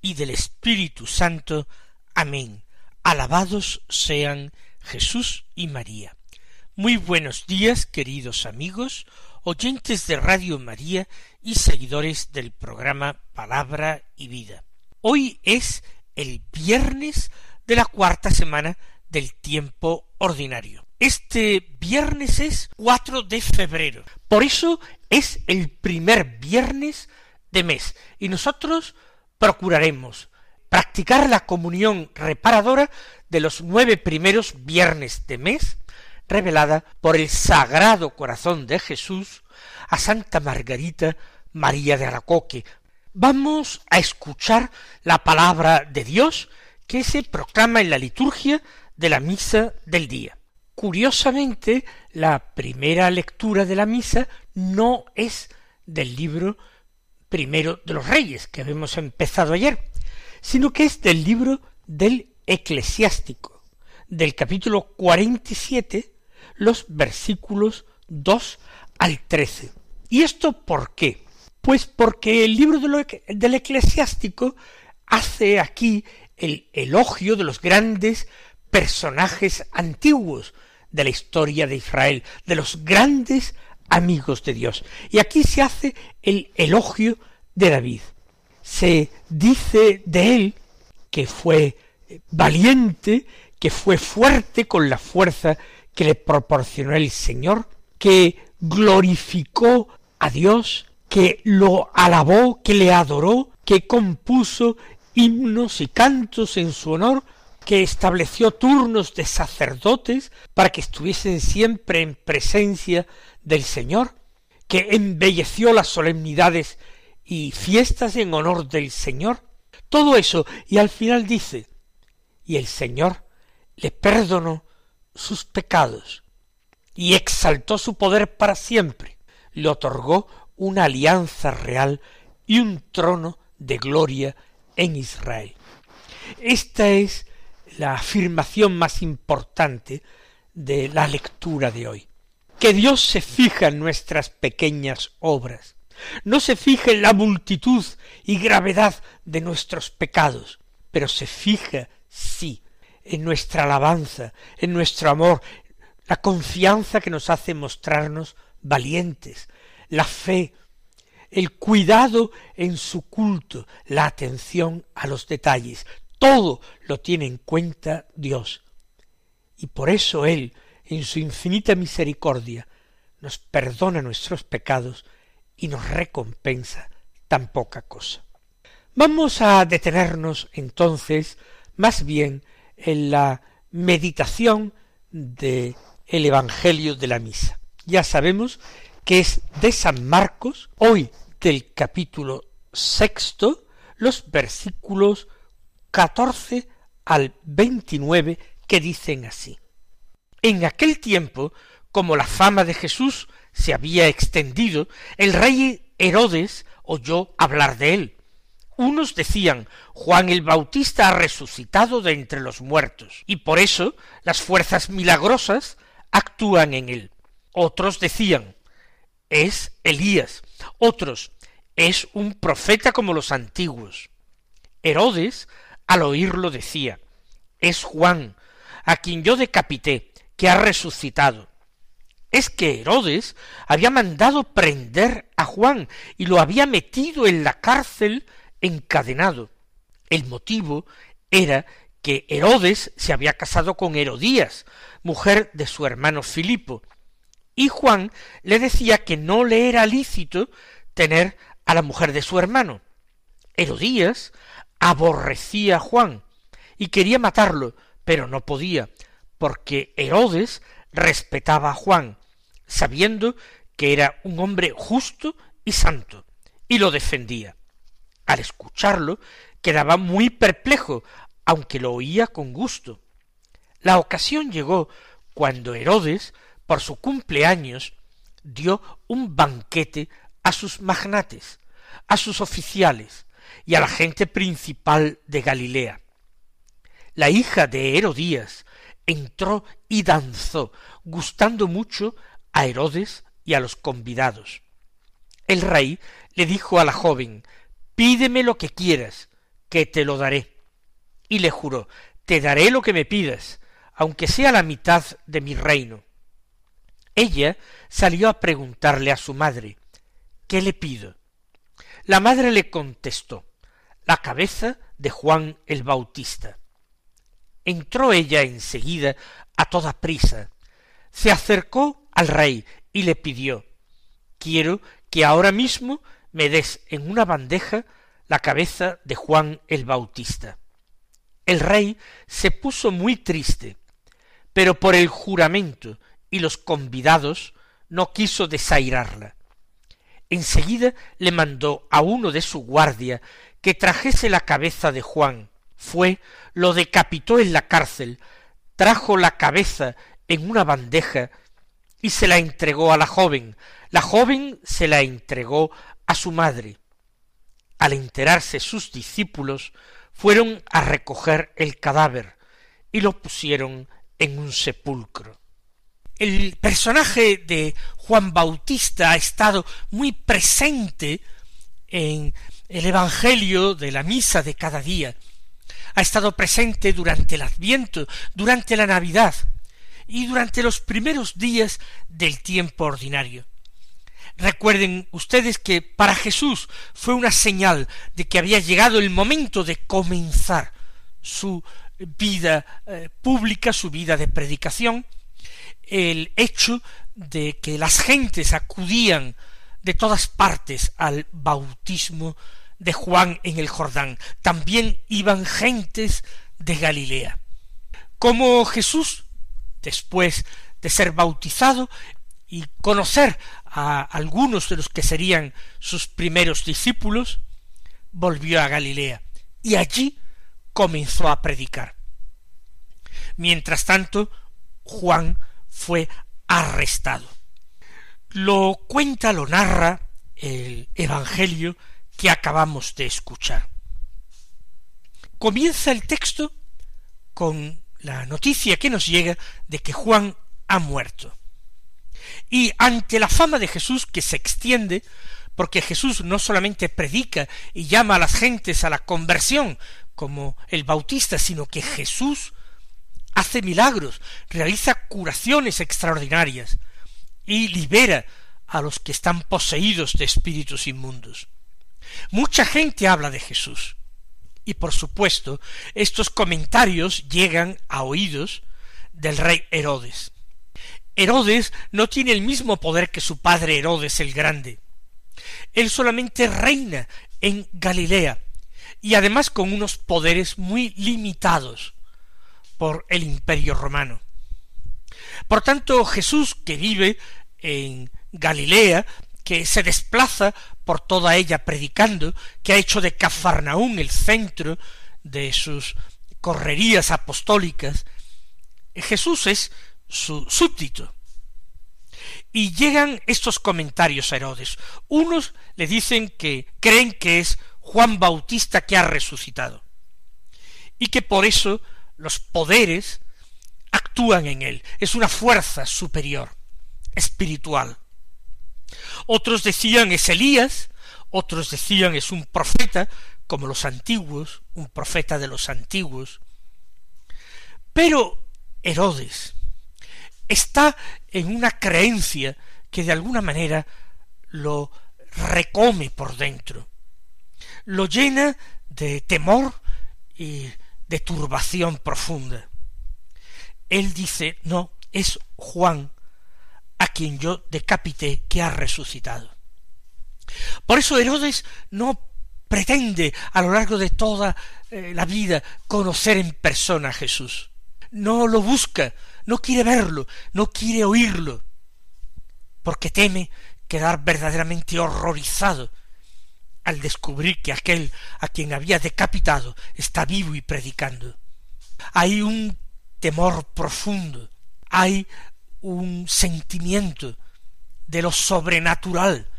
y del Espíritu Santo. Amén. Alabados sean Jesús y María. Muy buenos días, queridos amigos, oyentes de Radio María y seguidores del programa Palabra y Vida. Hoy es el viernes de la cuarta semana del tiempo ordinario. Este viernes es 4 de febrero. Por eso es el primer viernes de mes. Y nosotros procuraremos practicar la comunión reparadora de los nueve primeros viernes de mes, revelada por el Sagrado Corazón de Jesús a Santa Margarita María de Aracoque. Vamos a escuchar la palabra de Dios que se proclama en la liturgia de la misa del día. Curiosamente, la primera lectura de la misa no es del libro primero de los reyes que habíamos empezado ayer, sino que es del libro del eclesiástico, del capítulo 47, los versículos 2 al 13. ¿Y esto por qué? Pues porque el libro del eclesiástico hace aquí el elogio de los grandes personajes antiguos, de la historia de Israel, de los grandes amigos de Dios. Y aquí se hace el elogio de David. Se dice de él que fue valiente, que fue fuerte con la fuerza que le proporcionó el Señor, que glorificó a Dios, que lo alabó, que le adoró, que compuso himnos y cantos en su honor, que estableció turnos de sacerdotes para que estuviesen siempre en presencia del Señor, que embelleció las solemnidades y fiestas en honor del Señor, todo eso, y al final dice, y el Señor le perdonó sus pecados y exaltó su poder para siempre, le otorgó una alianza real y un trono de gloria en Israel. Esta es la afirmación más importante de la lectura de hoy. Que Dios se fija en nuestras pequeñas obras, no se fija en la multitud y gravedad de nuestros pecados, pero se fija, sí, en nuestra alabanza, en nuestro amor, la confianza que nos hace mostrarnos valientes, la fe, el cuidado en su culto, la atención a los detalles, todo lo tiene en cuenta Dios. Y por eso Él, en su infinita misericordia, nos perdona nuestros pecados y nos recompensa tan poca cosa. Vamos a detenernos entonces más bien en la meditación de el Evangelio de la Misa. Ya sabemos que es de San Marcos, hoy del capítulo sexto, los versículos 14 al 29 que dicen así. En aquel tiempo, como la fama de Jesús se había extendido, el rey Herodes oyó hablar de él. Unos decían Juan el Bautista ha resucitado de entre los muertos, y por eso las fuerzas milagrosas actúan en él. Otros decían es Elías, otros es un profeta como los antiguos. Herodes al oírlo decía, es Juan, a quien yo decapité, que ha resucitado. Es que Herodes había mandado prender a Juan y lo había metido en la cárcel encadenado. El motivo era que Herodes se había casado con Herodías, mujer de su hermano Filipo, y Juan le decía que no le era lícito tener a la mujer de su hermano. Herodías aborrecía a Juan y quería matarlo, pero no podía, porque Herodes respetaba a Juan, sabiendo que era un hombre justo y santo, y lo defendía. Al escucharlo, quedaba muy perplejo, aunque lo oía con gusto. La ocasión llegó cuando Herodes, por su cumpleaños, dio un banquete a sus magnates, a sus oficiales y a la gente principal de Galilea. La hija de Herodías entró y danzó, gustando mucho a Herodes y a los convidados. El rey le dijo a la joven Pídeme lo que quieras, que te lo daré. Y le juró Te daré lo que me pidas, aunque sea la mitad de mi reino. Ella salió a preguntarle a su madre ¿Qué le pido? La madre le contestó la cabeza de Juan el Bautista. Entró ella enseguida a toda prisa, se acercó al rey y le pidió Quiero que ahora mismo me des en una bandeja la cabeza de Juan el Bautista. El rey se puso muy triste, pero por el juramento y los convidados no quiso desairarla. Enseguida le mandó a uno de su guardia que trajese la cabeza de Juan. Fue, lo decapitó en la cárcel, trajo la cabeza en una bandeja y se la entregó a la joven. La joven se la entregó a su madre. Al enterarse sus discípulos, fueron a recoger el cadáver y lo pusieron en un sepulcro. El personaje de Juan Bautista ha estado muy presente en el Evangelio de la misa de cada día. Ha estado presente durante el Adviento, durante la Navidad y durante los primeros días del tiempo ordinario. Recuerden ustedes que para Jesús fue una señal de que había llegado el momento de comenzar su vida eh, pública, su vida de predicación, el hecho de que las gentes acudían de todas partes al bautismo de Juan en el Jordán. También iban gentes de Galilea. Como Jesús, después de ser bautizado y conocer a algunos de los que serían sus primeros discípulos, volvió a Galilea y allí comenzó a predicar. Mientras tanto, Juan fue arrestado. Lo cuenta, lo narra el Evangelio que acabamos de escuchar. Comienza el texto con la noticia que nos llega de que Juan ha muerto. Y ante la fama de Jesús que se extiende, porque Jesús no solamente predica y llama a las gentes a la conversión, como el bautista, sino que Jesús hace milagros, realiza curaciones extraordinarias y libera a los que están poseídos de espíritus inmundos. Mucha gente habla de Jesús. Y por supuesto, estos comentarios llegan a oídos del rey Herodes. Herodes no tiene el mismo poder que su padre Herodes el Grande. Él solamente reina en Galilea, y además con unos poderes muy limitados por el imperio romano. Por tanto, Jesús, que vive en Galilea, que se desplaza por toda ella predicando, que ha hecho de Cafarnaún el centro de sus correrías apostólicas, Jesús es su súbdito. Y llegan estos comentarios a Herodes. Unos le dicen que creen que es Juan Bautista que ha resucitado, y que por eso los poderes actúan en él, es una fuerza superior, espiritual. Otros decían es Elías, otros decían es un profeta, como los antiguos, un profeta de los antiguos. Pero Herodes está en una creencia que de alguna manera lo recome por dentro, lo llena de temor y de turbación profunda. Él dice, no, es Juan a quien yo decapité que ha resucitado. Por eso Herodes no pretende a lo largo de toda eh, la vida conocer en persona a Jesús. No lo busca, no quiere verlo, no quiere oírlo, porque teme quedar verdaderamente horrorizado al descubrir que aquel a quien había decapitado está vivo y predicando. Hay un temor profundo, hay un sentimiento de lo sobrenatural,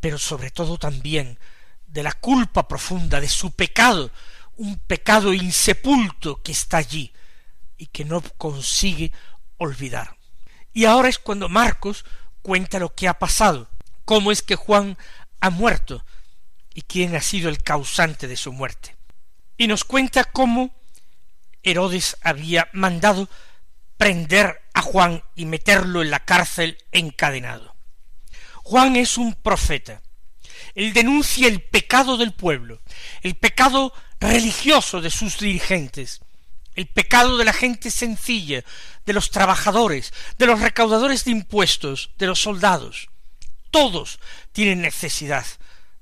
pero sobre todo también de la culpa profunda de su pecado, un pecado insepulto que está allí y que no consigue olvidar. Y ahora es cuando Marcos cuenta lo que ha pasado, cómo es que Juan ha muerto y quién ha sido el causante de su muerte. Y nos cuenta cómo Herodes había mandado prender a Juan y meterlo en la cárcel encadenado. Juan es un profeta. Él denuncia el pecado del pueblo, el pecado religioso de sus dirigentes, el pecado de la gente sencilla, de los trabajadores, de los recaudadores de impuestos, de los soldados. Todos tienen necesidad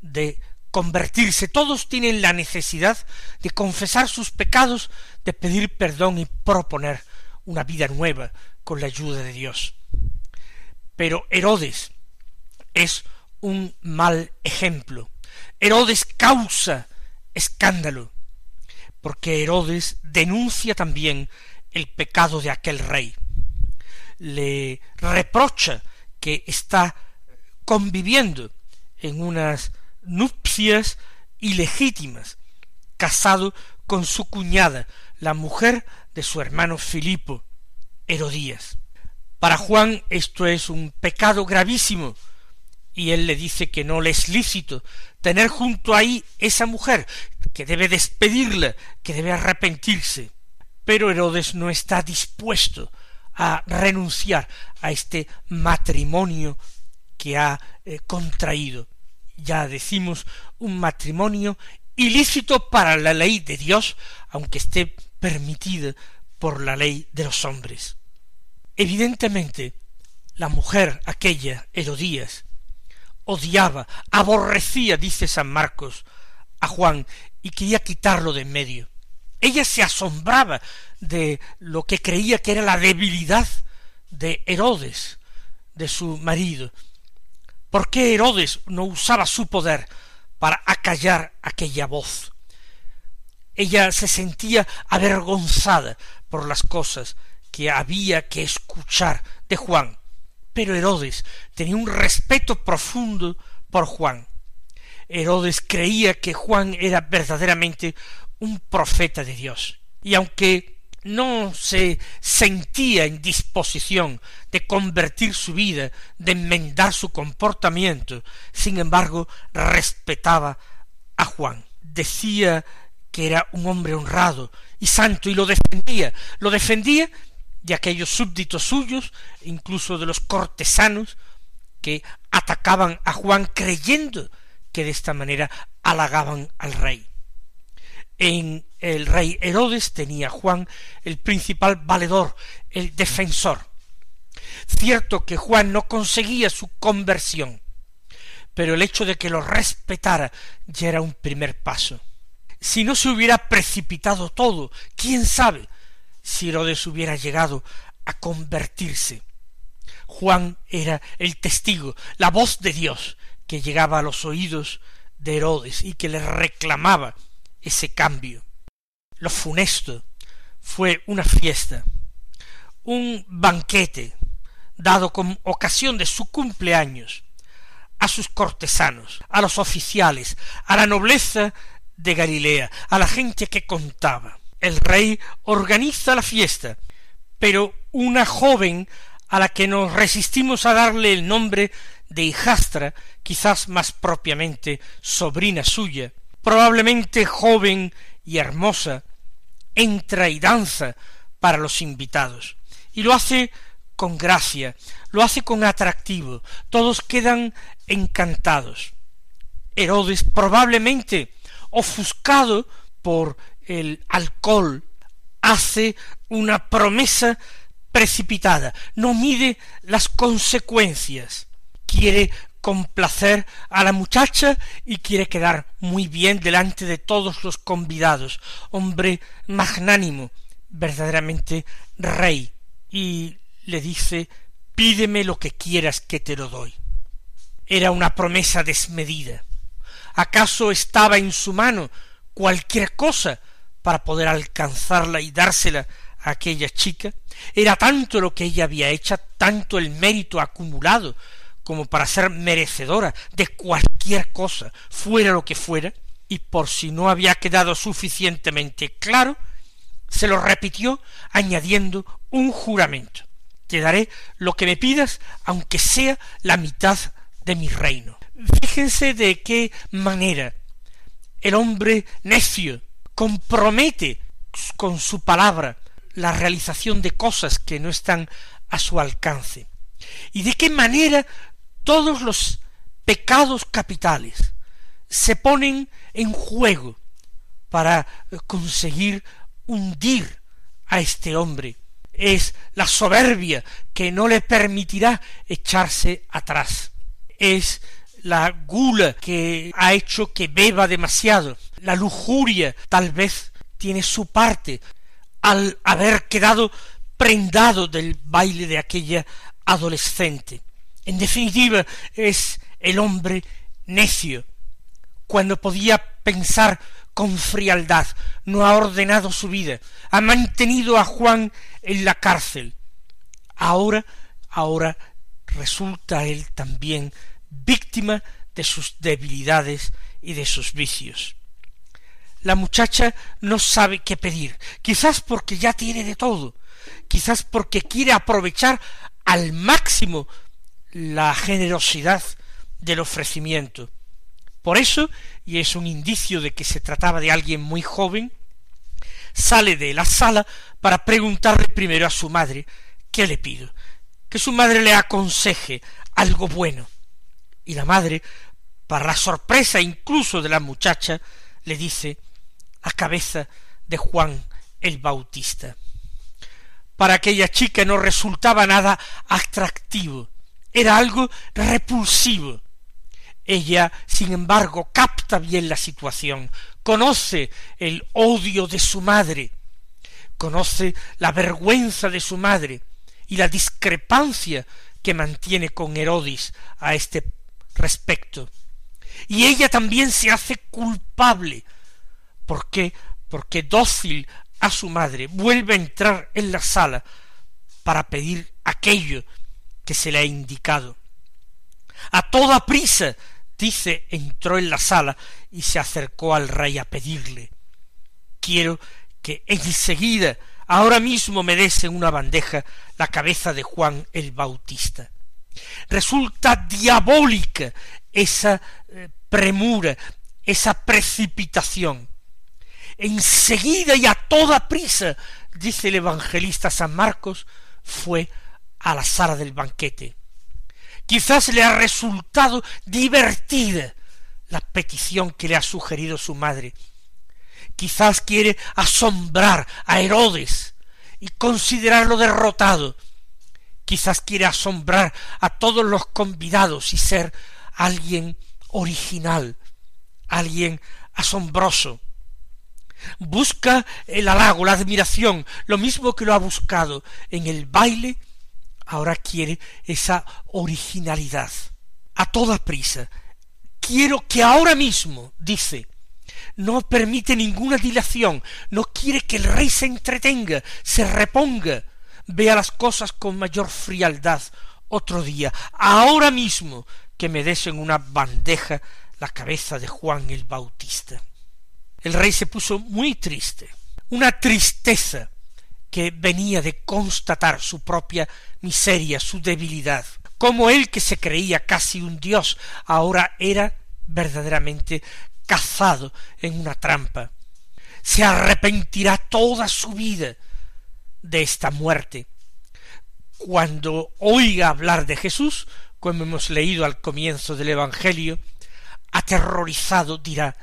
de convertirse, todos tienen la necesidad de confesar sus pecados, de pedir perdón y proponer una vida nueva con la ayuda de Dios. Pero Herodes es un mal ejemplo. Herodes causa escándalo, porque Herodes denuncia también el pecado de aquel rey. Le reprocha que está conviviendo en unas nupcias ilegítimas, casado con su cuñada, la mujer de su hermano Filipo, Herodías. Para Juan esto es un pecado gravísimo, y él le dice que no le es lícito tener junto ahí esa mujer, que debe despedirla, que debe arrepentirse. Pero Herodes no está dispuesto a renunciar a este matrimonio que ha eh, contraído. Ya decimos un matrimonio ilícito para la ley de Dios, aunque esté permitido por la ley de los hombres. Evidentemente, la mujer aquella, Herodías, odiaba, aborrecía, dice San Marcos, a Juan y quería quitarlo de en medio. Ella se asombraba de lo que creía que era la debilidad de Herodes, de su marido. ¿Por qué Herodes no usaba su poder para acallar aquella voz? Ella se sentía avergonzada por las cosas que había que escuchar de Juan, pero Herodes tenía un respeto profundo por Juan. Herodes creía que Juan era verdaderamente un profeta de Dios. Y aunque no se sentía en disposición de convertir su vida, de enmendar su comportamiento, sin embargo respetaba a Juan. Decía que era un hombre honrado y santo y lo defendía, lo defendía de aquellos súbditos suyos, incluso de los cortesanos, que atacaban a Juan creyendo que de esta manera halagaban al rey. En el rey Herodes tenía Juan el principal valedor, el defensor. Cierto que Juan no conseguía su conversión, pero el hecho de que lo respetara ya era un primer paso. Si no se hubiera precipitado todo, quién sabe si Herodes hubiera llegado a convertirse. Juan era el testigo, la voz de Dios que llegaba a los oídos de Herodes y que le reclamaba ese cambio. Lo funesto fue una fiesta, un banquete dado con ocasión de su cumpleaños a sus cortesanos, a los oficiales, a la nobleza de Galilea, a la gente que contaba el rey organiza la fiesta, pero una joven a la que nos resistimos a darle el nombre de hijastra, quizás más propiamente sobrina suya, probablemente joven y hermosa, entra y danza para los invitados, y lo hace con gracia, lo hace con atractivo, todos quedan encantados. Herodes probablemente ofuscado por el alcohol hace una promesa precipitada, no mide las consecuencias, quiere complacer a la muchacha y quiere quedar muy bien delante de todos los convidados, hombre magnánimo, verdaderamente rey, y le dice pídeme lo que quieras que te lo doy. Era una promesa desmedida. ¿Acaso estaba en su mano cualquier cosa para poder alcanzarla y dársela a aquella chica, era tanto lo que ella había hecho, tanto el mérito acumulado, como para ser merecedora de cualquier cosa, fuera lo que fuera, y por si no había quedado suficientemente claro, se lo repitió añadiendo un juramento. Te daré lo que me pidas, aunque sea la mitad de mi reino. Fíjense de qué manera el hombre necio compromete con su palabra la realización de cosas que no están a su alcance. Y de qué manera todos los pecados capitales se ponen en juego para conseguir hundir a este hombre. Es la soberbia que no le permitirá echarse atrás. Es la gula que ha hecho que beba demasiado. La lujuria tal vez tiene su parte al haber quedado prendado del baile de aquella adolescente. En definitiva, es el hombre necio, cuando podía pensar con frialdad, no ha ordenado su vida, ha mantenido a Juan en la cárcel. Ahora, ahora resulta él también víctima de sus debilidades y de sus vicios. La muchacha no sabe qué pedir, quizás porque ya tiene de todo, quizás porque quiere aprovechar al máximo la generosidad del ofrecimiento. Por eso, y es un indicio de que se trataba de alguien muy joven, sale de la sala para preguntarle primero a su madre qué le pido, que su madre le aconseje algo bueno. Y la madre, para la sorpresa incluso de la muchacha, le dice la cabeza de Juan el Bautista. Para aquella chica no resultaba nada atractivo, era algo repulsivo. Ella, sin embargo, capta bien la situación, conoce el odio de su madre, conoce la vergüenza de su madre y la discrepancia que mantiene con Herodis a este respecto. Y ella también se hace culpable. ¿Por qué? Porque dócil a su madre vuelve a entrar en la sala para pedir aquello que se le ha indicado. A toda prisa, dice, entró en la sala y se acercó al rey a pedirle quiero que enseguida, ahora mismo me des en una bandeja la cabeza de Juan el Bautista. Resulta diabólica esa eh, premura, esa precipitación. Enseguida y a toda prisa, dice el evangelista San Marcos, fue a la sala del banquete. Quizás le ha resultado divertida la petición que le ha sugerido su madre. Quizás quiere asombrar a Herodes y considerarlo derrotado. Quizás quiere asombrar a todos los convidados y ser alguien original, alguien asombroso. Busca el halago, la admiración, lo mismo que lo ha buscado en el baile ahora quiere esa originalidad. A toda prisa. Quiero que ahora mismo, dice, no permite ninguna dilación, no quiere que el rey se entretenga, se reponga, vea las cosas con mayor frialdad otro día, ahora mismo que me des en una bandeja la cabeza de Juan el Bautista. El rey se puso muy triste, una tristeza que venía de constatar su propia miseria, su debilidad, como él que se creía casi un dios, ahora era verdaderamente cazado en una trampa. Se arrepentirá toda su vida de esta muerte. Cuando oiga hablar de Jesús, como hemos leído al comienzo del Evangelio, aterrorizado dirá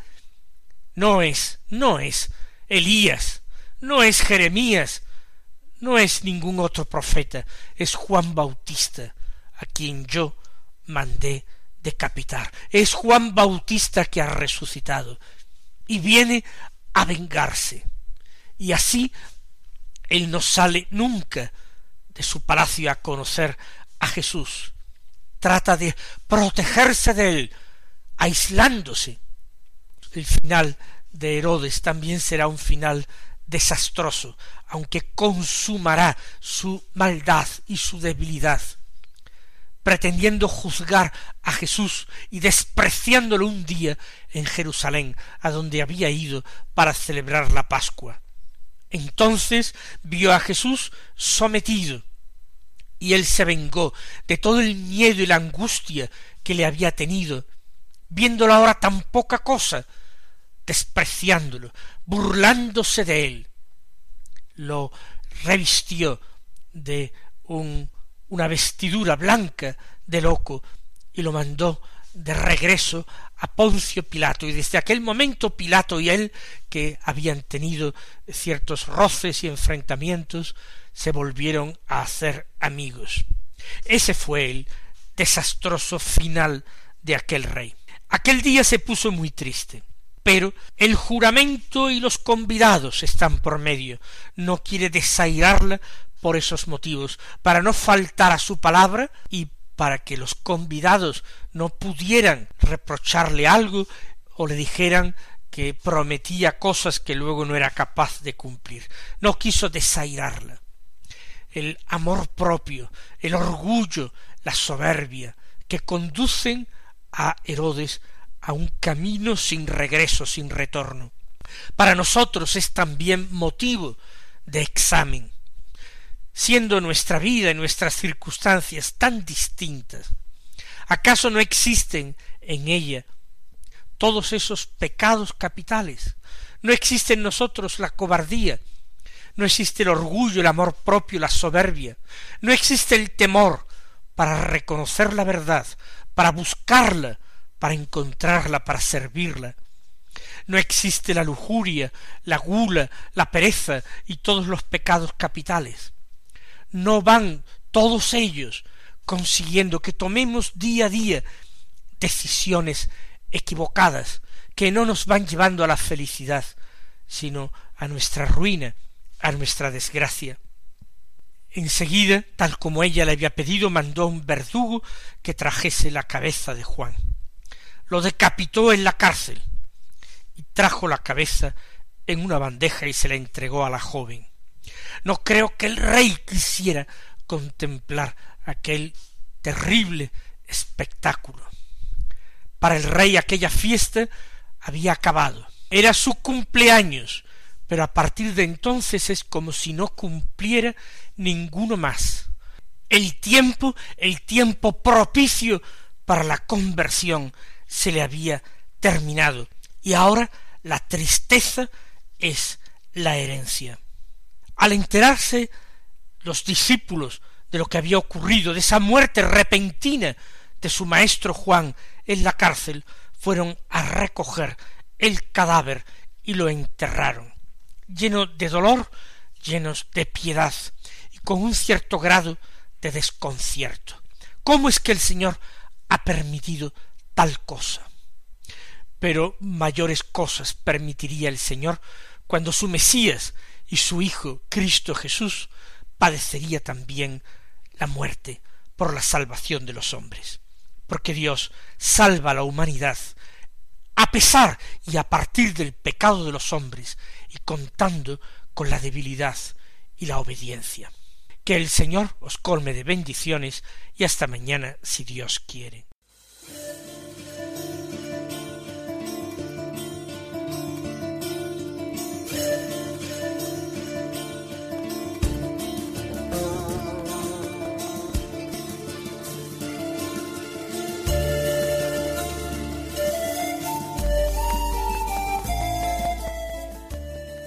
No es, no es Elías, no es Jeremías, no es ningún otro profeta, es Juan Bautista, a quien yo mandé decapitar. Es Juan Bautista que ha resucitado y viene a vengarse. Y así él no sale nunca de su palacio a conocer a Jesús. Trata de protegerse de él, aislándose. El final de Herodes también será un final desastroso, aunque consumará su maldad y su debilidad, pretendiendo juzgar a Jesús y despreciándolo un día en Jerusalén, a donde había ido para celebrar la Pascua. Entonces vio a Jesús sometido, y él se vengó de todo el miedo y la angustia que le había tenido, viéndolo ahora tan poca cosa, despreciándolo, burlándose de él. Lo revistió de un, una vestidura blanca de loco y lo mandó de regreso a Poncio Pilato, y desde aquel momento Pilato y él, que habían tenido ciertos roces y enfrentamientos, se volvieron a hacer amigos. Ese fue el desastroso final de aquel rey. Aquel día se puso muy triste, pero el juramento y los convidados están por medio. No quiere desairarla por esos motivos, para no faltar a su palabra y para que los convidados no pudieran reprocharle algo o le dijeran que prometía cosas que luego no era capaz de cumplir. No quiso desairarla. El amor propio, el orgullo, la soberbia, que conducen a Herodes a un camino sin regreso, sin retorno. Para nosotros es también motivo de examen siendo nuestra vida y nuestras circunstancias tan distintas, ¿acaso no existen en ella todos esos pecados capitales? ¿No existe en nosotros la cobardía? ¿No existe el orgullo, el amor propio, la soberbia? ¿No existe el temor para reconocer la verdad, para buscarla, para encontrarla, para servirla? no existe la lujuria, la gula, la pereza y todos los pecados capitales no van todos ellos consiguiendo que tomemos día a día decisiones equivocadas que no nos van llevando a la felicidad, sino a nuestra ruina, a nuestra desgracia. Enseguida, tal como ella le había pedido, mandó un verdugo que trajese la cabeza de Juan. Lo decapitó en la cárcel y trajo la cabeza en una bandeja y se la entregó a la joven. No creo que el rey quisiera contemplar aquel terrible espectáculo. Para el rey aquella fiesta había acabado. Era su cumpleaños, pero a partir de entonces es como si no cumpliera ninguno más. El tiempo, el tiempo propicio para la conversión se le había terminado y ahora la tristeza es la herencia. Al enterarse los discípulos de lo que había ocurrido, de esa muerte repentina de su maestro Juan en la cárcel, fueron a recoger el cadáver y lo enterraron, llenos de dolor, llenos de piedad y con un cierto grado de desconcierto. ¿Cómo es que el Señor ha permitido tal cosa? Pero mayores cosas permitiría el Señor cuando su Mesías y su Hijo Cristo Jesús padecería también la muerte por la salvación de los hombres, porque Dios salva a la humanidad a pesar y a partir del pecado de los hombres y contando con la debilidad y la obediencia. Que el Señor os colme de bendiciones y hasta mañana si Dios quiere.